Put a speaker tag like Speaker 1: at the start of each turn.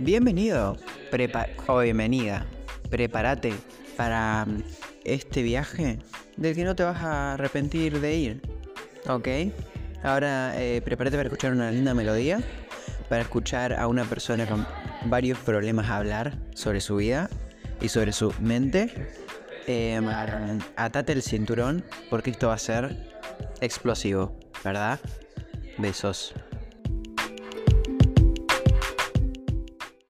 Speaker 1: Bienvenido o bienvenida. Prepárate para mm, este viaje del que no te vas a arrepentir de ir. ¿Ok? Ahora eh, prepárate para escuchar una linda melodía, para escuchar a una persona con varios problemas hablar sobre su vida y sobre su mente. Eh, atate el cinturón porque esto va a ser explosivo, ¿verdad? Besos.